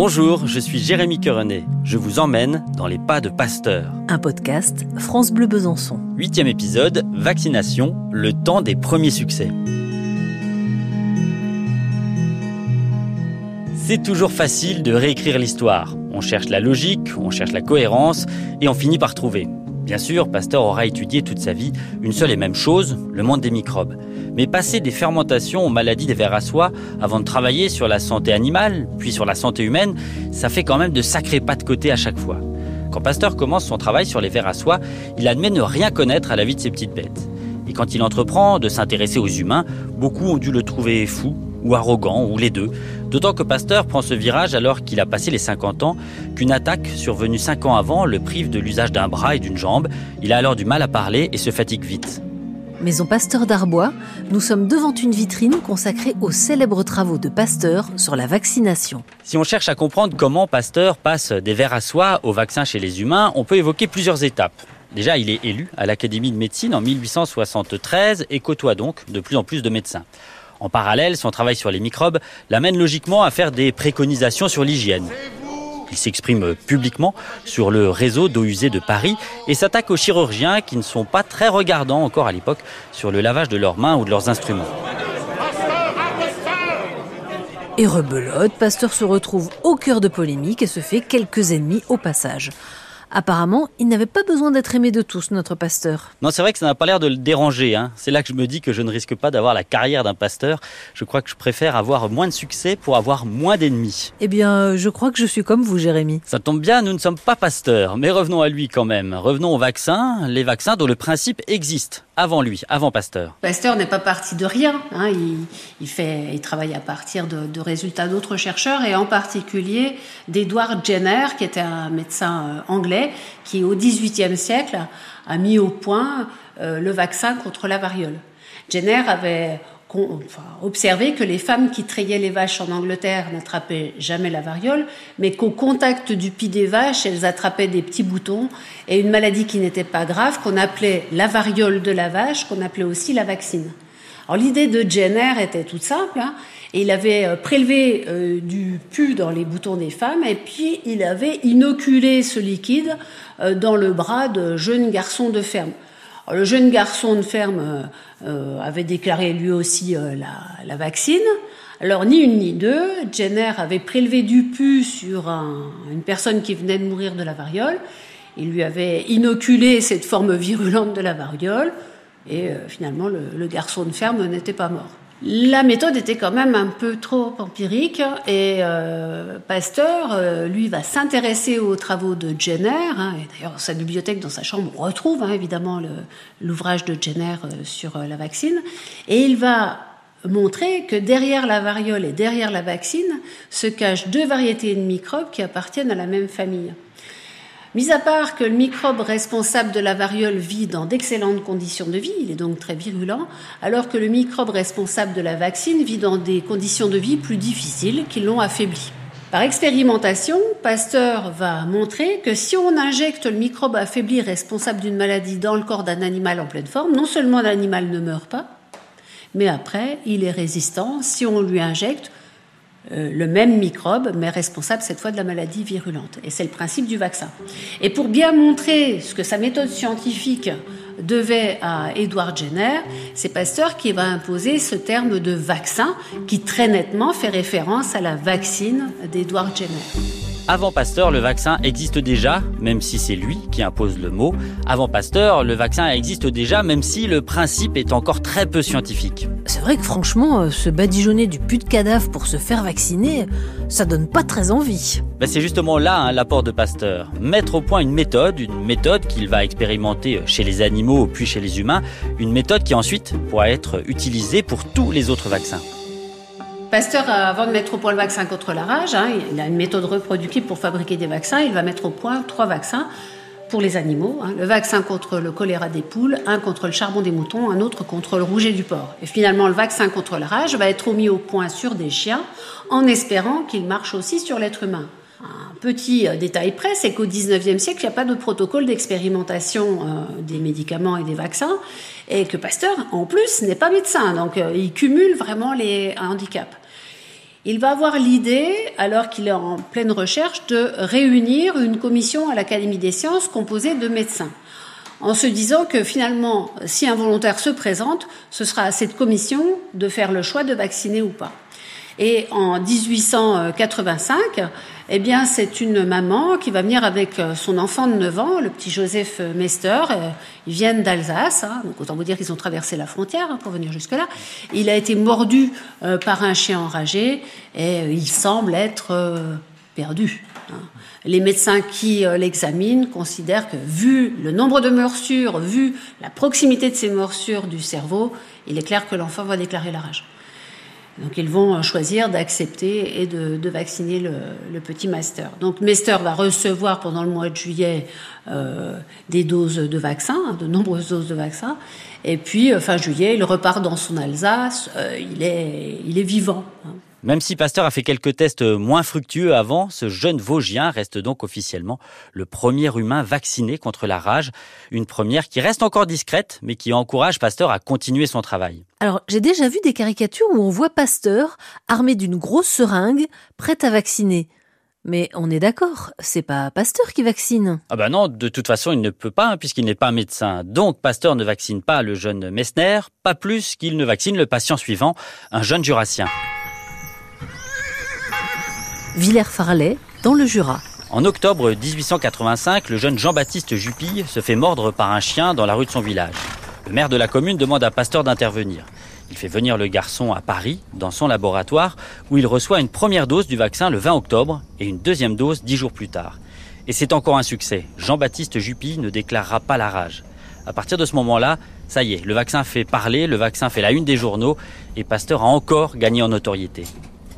Bonjour, je suis Jérémy Querenet. Je vous emmène dans les pas de Pasteur. Un podcast France Bleu Besançon. Huitième épisode, vaccination, le temps des premiers succès. C'est toujours facile de réécrire l'histoire. On cherche la logique, on cherche la cohérence et on finit par trouver. Bien sûr, Pasteur aura étudié toute sa vie une seule et même chose, le monde des microbes. Mais passer des fermentations aux maladies des vers à soie avant de travailler sur la santé animale, puis sur la santé humaine, ça fait quand même de sacrés pas de côté à chaque fois. Quand Pasteur commence son travail sur les vers à soie, il admet ne rien connaître à la vie de ces petites bêtes. Et quand il entreprend de s'intéresser aux humains, beaucoup ont dû le trouver fou, ou arrogant, ou les deux. D'autant que Pasteur prend ce virage alors qu'il a passé les 50 ans, qu'une attaque survenue 5 ans avant le prive de l'usage d'un bras et d'une jambe. Il a alors du mal à parler et se fatigue vite. Maison Pasteur d'Arbois, nous sommes devant une vitrine consacrée aux célèbres travaux de Pasteur sur la vaccination. Si on cherche à comprendre comment Pasteur passe des vers à soie au vaccin chez les humains, on peut évoquer plusieurs étapes. Déjà, il est élu à l'Académie de médecine en 1873 et côtoie donc de plus en plus de médecins. En parallèle, son travail sur les microbes l'amène logiquement à faire des préconisations sur l'hygiène. Il s'exprime publiquement sur le réseau d'eau usée de Paris et s'attaque aux chirurgiens qui ne sont pas très regardants encore à l'époque sur le lavage de leurs mains ou de leurs instruments. Et rebelote, Pasteur se retrouve au cœur de polémiques et se fait quelques ennemis au passage. Apparemment, il n'avait pas besoin d'être aimé de tous, notre pasteur. Non, c'est vrai que ça n'a pas l'air de le déranger. Hein. C'est là que je me dis que je ne risque pas d'avoir la carrière d'un pasteur. Je crois que je préfère avoir moins de succès pour avoir moins d'ennemis. Eh bien, je crois que je suis comme vous, Jérémy. Ça tombe bien, nous ne sommes pas pasteurs, mais revenons à lui quand même. Revenons aux vaccins, les vaccins dont le principe existe avant lui, avant Pasteur. Pasteur n'est pas parti de rien. Hein. Il, fait, il travaille à partir de, de résultats d'autres chercheurs et en particulier d'Edward Jenner, qui était un médecin euh, anglais qui, au XVIIIe siècle, a mis au point euh, le vaccin contre la variole. Jenner avait enfin, observé que les femmes qui trayaient les vaches en Angleterre n'attrapaient jamais la variole, mais qu'au contact du pis des vaches, elles attrapaient des petits boutons et une maladie qui n'était pas grave, qu'on appelait la variole de la vache, qu'on appelait aussi la vaccine. Alors l'idée de Jenner était toute simple. Hein, et il avait euh, prélevé euh, du pu dans les boutons des femmes et puis il avait inoculé ce liquide euh, dans le bras de jeunes garçons de ferme le jeune garçon de ferme euh, euh, avait déclaré lui aussi euh, la, vaccine. Alors ni une ni deux, Jenner avait prélevé du pu sur une personne qui venait de mourir de la variole. Il lui avait inoculé cette forme virulente de la variole et finalement le garçon de ferme n'était pas mort. La méthode était quand même un peu trop empirique et euh, Pasteur, euh, lui, va s'intéresser aux travaux de Jenner. Hein, et d'ailleurs, sa bibliothèque, dans sa chambre, retrouve hein, évidemment l'ouvrage de Jenner euh, sur la vaccine. Et il va montrer que derrière la variole et derrière la vaccine se cachent deux variétés de microbes qui appartiennent à la même famille. Mis à part que le microbe responsable de la variole vit dans d'excellentes conditions de vie, il est donc très virulent, alors que le microbe responsable de la vaccine vit dans des conditions de vie plus difficiles qui l'ont affaibli. Par expérimentation, Pasteur va montrer que si on injecte le microbe affaibli responsable d'une maladie dans le corps d'un animal en pleine forme, non seulement l'animal ne meurt pas, mais après, il est résistant si on lui injecte euh, le même microbe, mais responsable cette fois de la maladie virulente. Et c'est le principe du vaccin. Et pour bien montrer ce que sa méthode scientifique devait à Edward Jenner, c'est Pasteur qui va imposer ce terme de vaccin qui très nettement fait référence à la vaccine d'Edward Jenner. Avant Pasteur, le vaccin existe déjà, même si c'est lui qui impose le mot. Avant Pasteur, le vaccin existe déjà, même si le principe est encore très peu scientifique. C'est vrai que franchement, euh, se badigeonner du pus de cadavre pour se faire vacciner, ça donne pas très envie. Ben c'est justement là hein, l'apport de Pasteur. Mettre au point une méthode, une méthode qu'il va expérimenter chez les animaux puis chez les humains, une méthode qui ensuite pourra être utilisée pour tous les autres vaccins. Pasteur, avant de mettre au point le vaccin contre la rage, hein, il a une méthode reproductible pour fabriquer des vaccins. Il va mettre au point trois vaccins pour les animaux, hein. le vaccin contre le choléra des poules, un contre le charbon des moutons, un autre contre le rouget du porc. Et finalement, le vaccin contre la rage va être mis au point sur des chiens en espérant qu'il marche aussi sur l'être humain. Un petit euh, détail près, c'est qu'au 19e siècle, il n'y a pas de protocole d'expérimentation euh, des médicaments et des vaccins, et que Pasteur, en plus, n'est pas médecin, donc euh, il cumule vraiment les handicaps. Il va avoir l'idée, alors qu'il est en pleine recherche, de réunir une commission à l'Académie des sciences composée de médecins en se disant que finalement, si un volontaire se présente, ce sera à cette commission de faire le choix de vacciner ou pas. Et en 1885, eh bien, c'est une maman qui va venir avec euh, son enfant de 9 ans, le petit Joseph Mester. Euh, ils viennent d'Alsace, hein, donc autant vous dire qu'ils ont traversé la frontière hein, pour venir jusque-là. Il a été mordu euh, par un chien enragé et il semble être perdu. Hein. Les médecins qui l'examinent considèrent que, vu le nombre de morsures, vu la proximité de ces morsures du cerveau, il est clair que l'enfant va déclarer la rage. Donc ils vont choisir d'accepter et de, vacciner le, petit master. Donc Master va recevoir pendant le mois de juillet euh, des doses de vaccins, hein, de nombreuses doses de vaccins. Et puis euh, fin juillet, il repart dans son Alsace. Euh, il, est, il est vivant. Hein. Même si Pasteur a fait quelques tests moins fructueux avant, ce jeune Vosgien reste donc officiellement le premier humain vacciné contre la rage. Une première qui reste encore discrète, mais qui encourage Pasteur à continuer son travail. Alors, j'ai déjà vu des caricatures où on voit Pasteur armé d'une grosse seringue, prêt à vacciner. Mais on est d'accord, c'est pas Pasteur qui vaccine. Ah bah non, de toute façon, il ne peut pas, hein, puisqu'il n'est pas médecin. Donc, Pasteur ne vaccine pas le jeune Messner, pas plus qu'il ne vaccine le patient suivant, un jeune jurassien. Villers-Farlay, dans le Jura. En octobre 1885, le jeune Jean-Baptiste Jupille se fait mordre par un chien dans la rue de son village. Le maire de la commune demande à Pasteur d'intervenir. Il fait venir le garçon à Paris, dans son laboratoire, où il reçoit une première dose du vaccin le 20 octobre et une deuxième dose dix jours plus tard. Et c'est encore un succès. Jean-Baptiste Jupille ne déclarera pas la rage. À partir de ce moment-là, ça y est, le vaccin fait parler, le vaccin fait la une des journaux, et Pasteur a encore gagné en notoriété.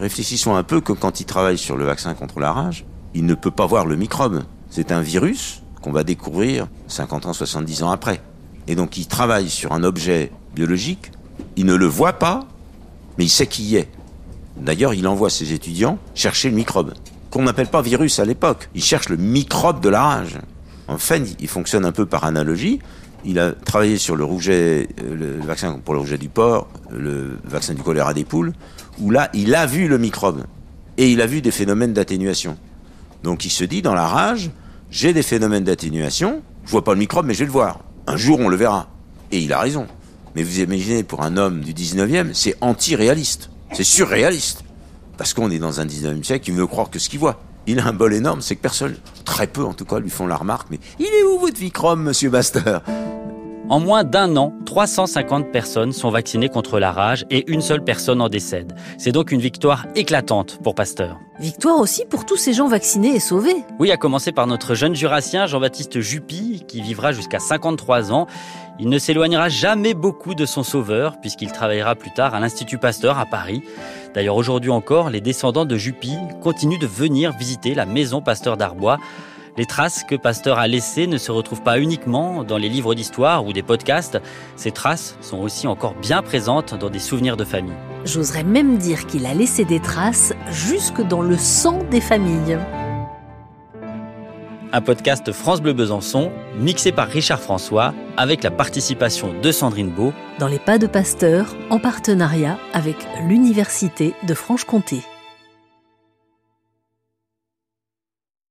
Réfléchissons un peu que quand il travaille sur le vaccin contre la rage, il ne peut pas voir le microbe. C'est un virus qu'on va découvrir 50 ans, 70 ans après. Et donc il travaille sur un objet biologique, il ne le voit pas, mais il sait qui y est. D'ailleurs, il envoie ses étudiants chercher le microbe, qu'on n'appelle pas virus à l'époque. Il cherche le microbe de la rage. En fait, il fonctionne un peu par analogie. Il a travaillé sur euh, le vaccin pour le rouget du porc, le vaccin du choléra des poules, où là, il a vu le microbe et il a vu des phénomènes d'atténuation. Donc il se dit, dans la rage, j'ai des phénomènes d'atténuation, je vois pas le microbe, mais je vais le voir. Un jour, on le verra. Et il a raison. Mais vous imaginez, pour un homme du 19e, c'est anti-réaliste. C'est surréaliste. Parce qu'on est dans un 19e siècle, il veut croire que ce qu'il voit. Il a un bol énorme, c'est que personne, très peu en tout cas, lui font la remarque, mais il est où votre Vicrom, monsieur Baster en moins d'un an, 350 personnes sont vaccinées contre la rage et une seule personne en décède. C'est donc une victoire éclatante pour Pasteur. Victoire aussi pour tous ces gens vaccinés et sauvés. Oui, à commencer par notre jeune jurassien Jean-Baptiste Jupy, qui vivra jusqu'à 53 ans. Il ne s'éloignera jamais beaucoup de son sauveur, puisqu'il travaillera plus tard à l'Institut Pasteur à Paris. D'ailleurs, aujourd'hui encore, les descendants de Jupy continuent de venir visiter la maison Pasteur d'Arbois les traces que Pasteur a laissées ne se retrouvent pas uniquement dans les livres d'histoire ou des podcasts. Ces traces sont aussi encore bien présentes dans des souvenirs de famille. J'oserais même dire qu'il a laissé des traces jusque dans le sang des familles. Un podcast France Bleu Besançon, mixé par Richard François, avec la participation de Sandrine Beau. Dans les pas de Pasteur, en partenariat avec l'Université de Franche-Comté.